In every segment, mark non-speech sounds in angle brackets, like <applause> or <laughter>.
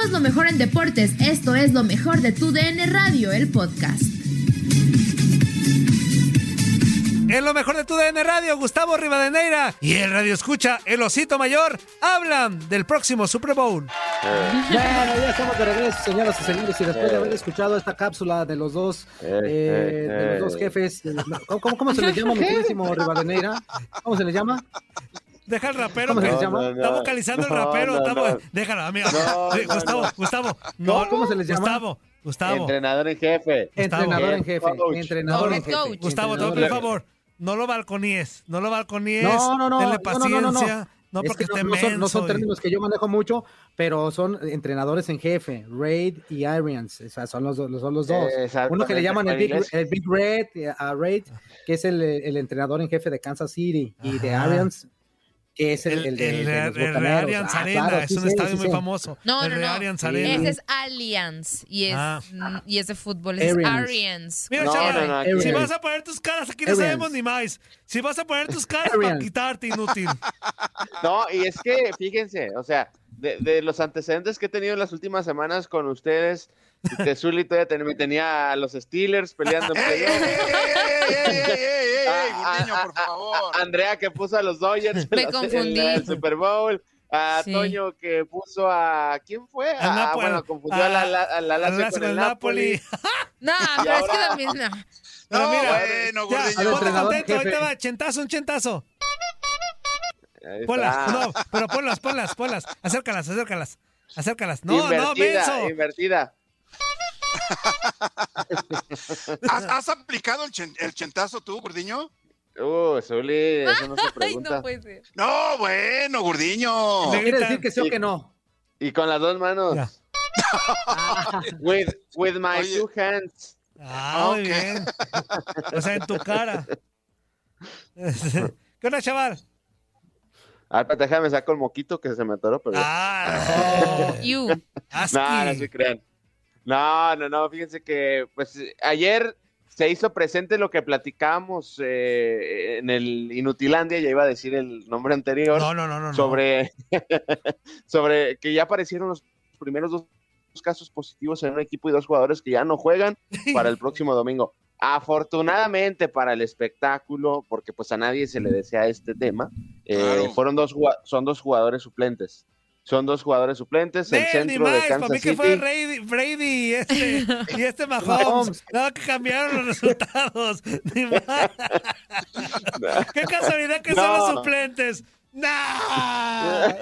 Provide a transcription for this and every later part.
Somos lo mejor en deportes. Esto es lo mejor de tu DN Radio, el podcast. En lo mejor de tu DN Radio, Gustavo Rivadeneira y el Radio Escucha, el Osito Mayor, hablan del próximo Super Bowl. Bueno, ya estamos de regreso, señoras y señores, y después de haber escuchado esta cápsula de los dos, eh, de los dos jefes, de los- ¿cómo, cómo, cómo se les llama, mi <laughs> queridísimo Rivadeneira? ¿Cómo se les llama? Deja el rapero. ¿Cómo se que- les llama? Está vocalizando el No, rapero. no, no. Déjalo, amigo. No, Sí, no, Gustavo, no. Gustavo. No, ¿Cómo se les llama? Gustavo, Gustavo. Entrenador en jefe. Entrenador en jefe, Coach. entrenador No, en jefe. Gustavo, te jefe. favor. No lo balconíes. No lo balconíes. No, no, no. Denle no, no, no, no, no. paciencia. No, Es porque que esté no, no son, no son términos que yo manejo mucho, pero son entrenadores en jefe, Raid y Arians, o sea, son los, dos- son los dos. Uno que le llaman el Big, el Big Red, eh, a Raid, que es el, el entrenador en jefe de Kansas City, y de Ajá. Que es el, el, de, El, de el, los el Bucaneros. Allianz Ah, Arena, claro, es sí un sé, estadio sí muy sé. famoso. No, el no, no. Allianz Arena. Ese es Allianz y es, Ah. mm, y es de fútbol, es Arians. Mira, no, no, si vas a poner tus caras, aquí no Arians. sabemos ni más. Si vas a poner tus caras para quitarte, inútil. <laughs> No, y es que, fíjense, o sea, de, de los antecedentes que he tenido en las últimas semanas con ustedes, que Zully todavía ten- tenía a los Steelers peleando en. <laughs> A- Gurdiño, a- por favor. a- Andrea que puso a los Dodgers Me <laughs> en la- el Super Bowl. A Sí. Toño que puso a. ¿Quién fue? A, Napoli. bueno, confundió a la, la, a la Al Lazio Lazio con con el el Napoli. Napoli. <laughs> No, pero es que ahora- también no. <laughs> Mira, bueno, ya, ponte contento, jefe. ahorita va, chentazo, un chentazo. Ponlas, no, pero ponlas, ponlas, ponlas. Acércalas, acércalas. Acércalas. No, no, invertida, menso. invertida. ¿Has, has aplicado el, chen- el chentazo tú, Gurdiño? Uh, Zully, eso no se <laughs> Ay, pregunta. no puede ser. No, bueno, Gurdiño. Le- ¿Quiere decir que sí o que no? Y con las dos manos. <laughs> With, with my Oye. two hands. Ah, muy Ok. bien. <laughs> O sea, en tu cara. ¿Qué onda, chaval? Ah, déjame saco el moquito que se me atoró, pero. Ah, You. Asqui. no, no se crean. No, no, no, fíjense que pues ayer se hizo presente lo que platicábamos eh, en el Inutilandia, ya iba a decir el nombre anterior, No, no, no, no. sobre, <laughs> sobre que ya aparecieron los primeros dos casos positivos en un equipo y dos jugadores que ya no juegan <laughs> para el próximo domingo. Afortunadamente para el espectáculo, porque pues a nadie se le desea este tema, eh, Claro. fueron dos, son dos jugadores suplentes. Son dos jugadores suplentes, el centro de más, para Kansas mí que City. fue Brady, Brady y este, <laughs> y este Mahomes. No, que cambiaron los resultados. <laughs> Ni más. <laughs> Qué casualidad que son No. los suplentes. ¡Nah!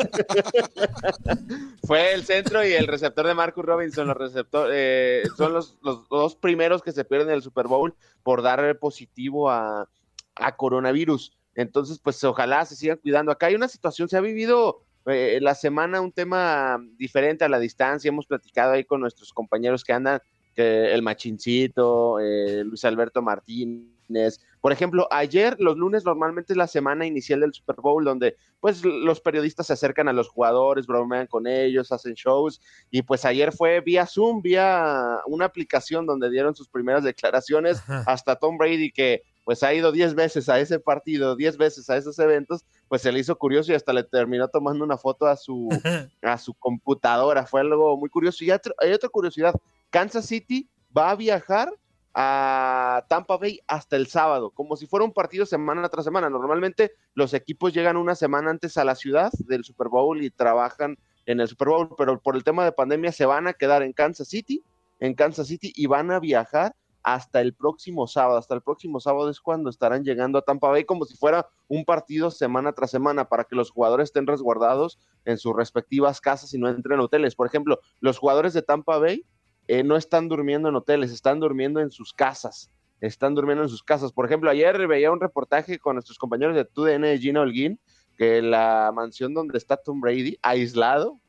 Fue el centro y el receptor de Marcus Robinson, los receptor, eh, son los, los dos primeros que se pierden en el Super Bowl por dar positivo a, a coronavirus. Entonces, pues ojalá se sigan cuidando. Acá hay una situación, se ha vivido eh, la semana un tema diferente a la distancia. Hemos platicado ahí con nuestros compañeros que andan, que el Machincito, eh, Luis Alberto Martínez. Por ejemplo, ayer, los lunes, normalmente es la semana inicial del Super Bowl, donde pues los periodistas se acercan a los jugadores, bromean con ellos, hacen shows, y pues ayer fue vía Zoom, vía una aplicación donde dieron sus primeras declaraciones, hasta Tom Brady, que pues ha ido 10 veces a ese partido, 10 veces a esos eventos, pues se le hizo curioso y hasta le terminó tomando una foto a su, a su computadora, fue algo muy curioso. Y hay otra curiosidad, Kansas City va a viajar a Tampa Bay hasta el sábado, como si fuera un partido semana tras semana. Normalmente los equipos llegan una semana antes a la ciudad del Super Bowl y trabajan en el Super Bowl, pero por el tema de pandemia se van a quedar en Kansas City, en Kansas City y van a viajar hasta el próximo sábado. Hasta el próximo sábado es cuando estarán llegando a Tampa Bay como si fuera un partido semana tras semana para que los jugadores estén resguardados en sus respectivas casas y no entren a hoteles. Por ejemplo, los jugadores de Tampa Bay eh, no están durmiendo en hoteles, están durmiendo en sus casas. Están durmiendo en sus casas. Por ejemplo, ayer veía un reportaje con nuestros compañeros de TUDN de Gina Holguín, que la mansión donde está Tom Brady, aislado,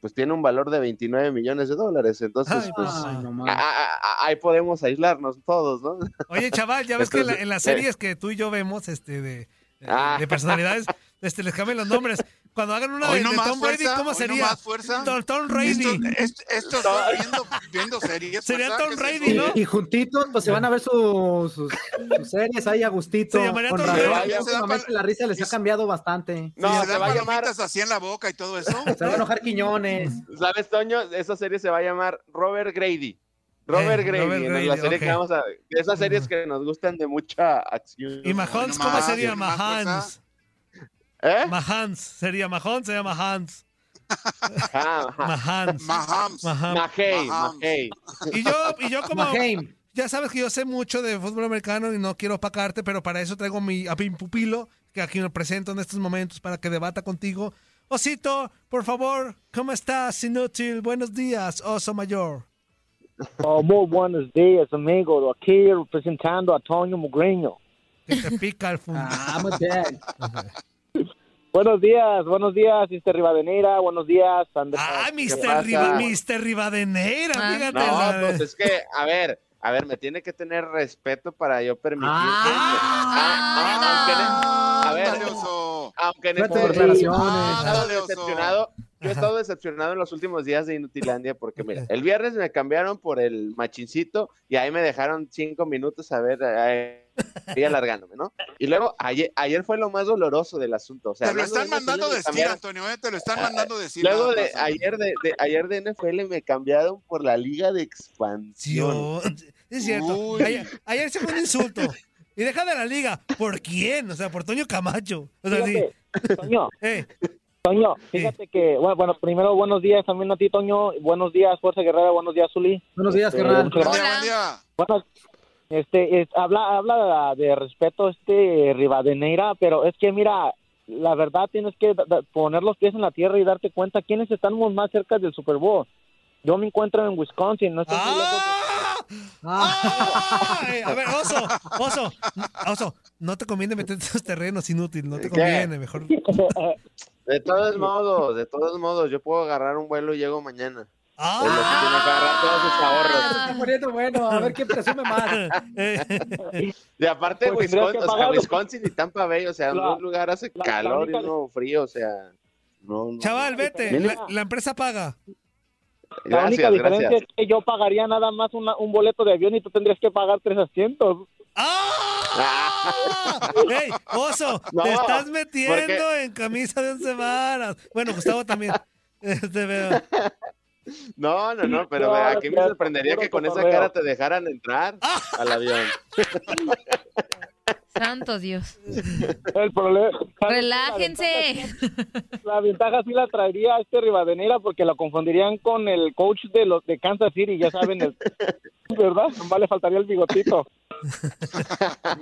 pues tiene un valor de 29 millones de dólares. Entonces, Ay, pues Ay, no a- mames. a- a- ahí podemos aislarnos todos, ¿no? Oye, chaval, ya ves que en, la- en las series que tú y yo vemos este, de, de- Ah. de personalidades, <laughs> este, les cambian los nombres. Cuando hagan una de, no de Tom Brady, fuerza, ¿cómo no sería? más fuerza. Tom, Tom Brady. Esto, esto, esto está viendo, viendo series. Sería. Tom ¿Qué es Brady? ¿no? Y juntitos, pues se van a ver su- sus, sus series ahí a gustito. Se llamaría Tom Brady. la risa les ha cambiado bastante. No, ¿Y se se va a llamar, así en la boca y todo eso? Se va a enojar Quiñones. ¿sabes, Toño? Esa serie se va a llamar Robert Grady. Robert Eh, Grady, Robert Grady, la serie ok. que vamos a... de Esas series que nos gustan de mucha acción. ¿Y Mahomes no cómo sería? no. Mahans. ¿Eh? Mahans. Sería Mahons, se llama <laughs> Mahans. Ah. Mahans. Mahomes. Maham. Mahey, Mahomes. Mahey. Y yo, y yo como... Maheim. Ya sabes que yo sé mucho de fútbol americano y no quiero opacarte, pero para eso traigo mi, a mi pupilo, que aquí me presento en estos momentos para que debata contigo. Osito, por favor, ¿cómo estás, inútil? Buenos días, oso mayor. Oh, muy buenos días, amigo. Aquí representando a Toño Mugreño. Que te pica el fútbol. Ah, muy bien. <laughs> Buenos días, buenos días, Mr. Rivadeneira. Buenos días, Ander- Ah, ¿qué Mr. Riva, Mr. Rivadeneira, Ah. fíjate. No, la- pues es que, a ver, a ver, me tiene que tener respeto para yo permitir. Ah. a ver, Ándale, oso. aunque en este Ándale, oso. decepcionado, yo he estado decepcionado en los últimos días de Inutilandia porque mira, <laughs> el viernes me cambiaron por el machincito y ahí me dejaron cinco minutos a ver ahí alargándome, ¿no? Y luego ayer, ayer fue lo más doloroso del asunto, o sea, Te lo están mandando decir, cambiaron- Antonio, ¿eh? Te lo están mandando decir. Luego de ¿eh? ayer de, de- ayer de NFL me cambiaron por la liga de expansión. Es cierto. Uy. Ayer, ayer se fue un insulto. Y deja de la liga. ¿Por quién? O sea, por Toño Camacho. O sea, sí. Toño, <laughs> Eh, Toño, fíjate que, bueno, bueno, primero buenos días también a ti, Toño. Buenos días, Fuerza Guerrera. Buenos días, Zuli. Buenos días, Este, muchas Buen día, buen día. Bueno, este, es- habla, habla de respeto este Rivadeneira, pero es que mira, la verdad tienes que da- da- poner los pies en la tierra y darte cuenta quiénes estamos más cerca del Super Bowl. Yo me encuentro en Wisconsin, no estoy ¡Ah! ¡Ah! A ver, oso, oso, oso, no te conviene meterte en esos terrenos inútil, no te ¿Qué? conviene, mejor. De todos modos, de todos modos, yo puedo agarrar un vuelo y llego mañana. ¡Ah! Lo que tiene que agarrar todos sus Se ahorros. está poniendo bueno. A ver quién presume más. <laughs> Y aparte, Pues Wisconsin, o sea, Wisconsin y Tampa Bay, o sea, en un lugar hace la- la calor y uno frío, o sea, no, no. Chaval, vete, la empresa paga. La única Gracias, diferencia gracias. es que yo pagaría nada más una- un boleto de avión y tú tendrías que pagar tres asientos. ¡Ah! <laughs> ¡Ey, oso! No, te estás metiendo porque- en camisa de once varas. Bueno, Gustavo también. <laughs> Este, veo. No, no, no, pero No, aquí me sorprendería que con esa cara te dejaran entrar al avión. <laughs> Santo Dios. El problema. Relájense. La ventaja sí la traería a este Rivadeneira porque la confundirían con el coach de los de Kansas City, ya saben, el, ¿verdad? Nomás le faltaría el bigotito.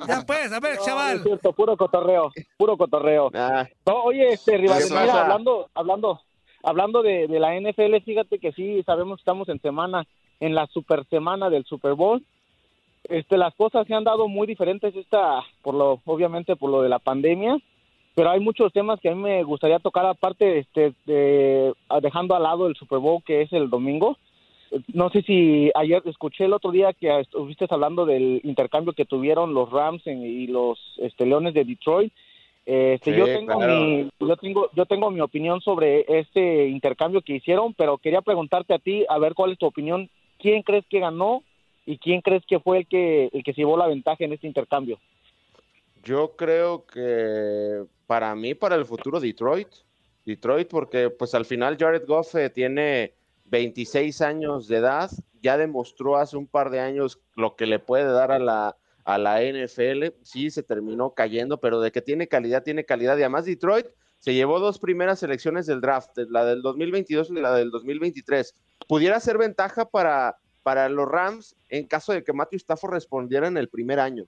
Ya pues, a ver, No, chaval. es cierto, puro cotorreo, puro cotorreo. Ah, No, oye, este ¿Qué Rivadeneira, hablando, hablando, hablando de, de la NFL, fíjate que sí, sabemos que estamos en semana, en la super semana del Super Bowl. Este, las cosas se han dado muy diferentes esta, por lo, obviamente por lo de la pandemia, pero hay muchos temas que a mí me gustaría tocar aparte, este, de, dejando al lado el Super Bowl que es el domingo. No sé si ayer escuché el otro día que estuviste hablando del intercambio que tuvieron los Rams en- y los este, Leones de Detroit. Este, Sí, yo tengo claro. mi yo tengo yo tengo mi opinión sobre este intercambio que hicieron, pero quería preguntarte a ti a ver cuál es tu opinión. ¿Quién crees que ganó y quién crees que fue el que el que se llevó la ventaja en este intercambio? yo creo que para mí, para el futuro, Detroit. Detroit, porque pues al final Jared Goff eh, tiene 26 años de edad, ya demostró hace un par de años lo que le puede dar a la, a la NFL. Sí, se terminó cayendo, pero de que tiene calidad, tiene calidad. Y además Detroit se llevó dos primeras selecciones del draft, la del 2022 y la del 2023. Pudiera ser ventaja para, para los Rams en caso de que Matthew Stafford respondiera en el primer año.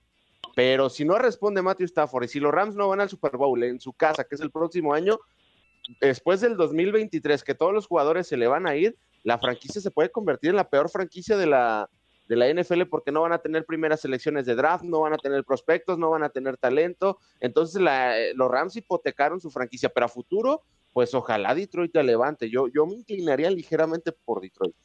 Pero si no responde Matthew Stafford y si los Rams no van al Super Bowl en su casa, que es el próximo año, después del 2023, que todos los jugadores se le van a ir, la franquicia se puede convertir en la peor franquicia de la, de la NFL porque no van a tener primeras selecciones de draft, no van a tener prospectos, no van a tener talento. Entonces la- los Rams hipotecaron su franquicia, pero a futuro pues ojalá Detroit te levante. Yo, yo me inclinaría ligeramente por Detroit.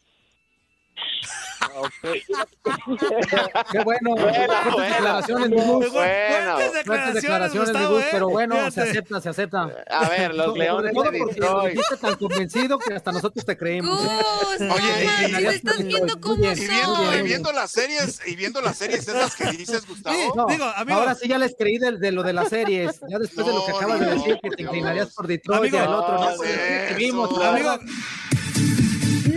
<laughs> Qué bueno. Buena, fuertes buena. declaraciones. Buena, Fuertes Fuertes declaraciones, mi Gustavo, Gus, ¿eh? pero bueno, se Fíjate. acepta, se acepta. A ver, los Leones todo de Detroit. dijiste tan convencido que hasta nosotros te creímos. ¿eh? Gus, no <laughs> Oye, y- manches, estás viendo cómo Y viendo, y viendo las series, y viendo las series esas que dices, Gustavo. Sí. No, Digo, amigo. ahora sí ya les creí de, de lo de las series. Ya después de lo que No, acabas de no, decir, que te inclinarías por Detroit Amigo, y el otro, no no, vimos, Amigo.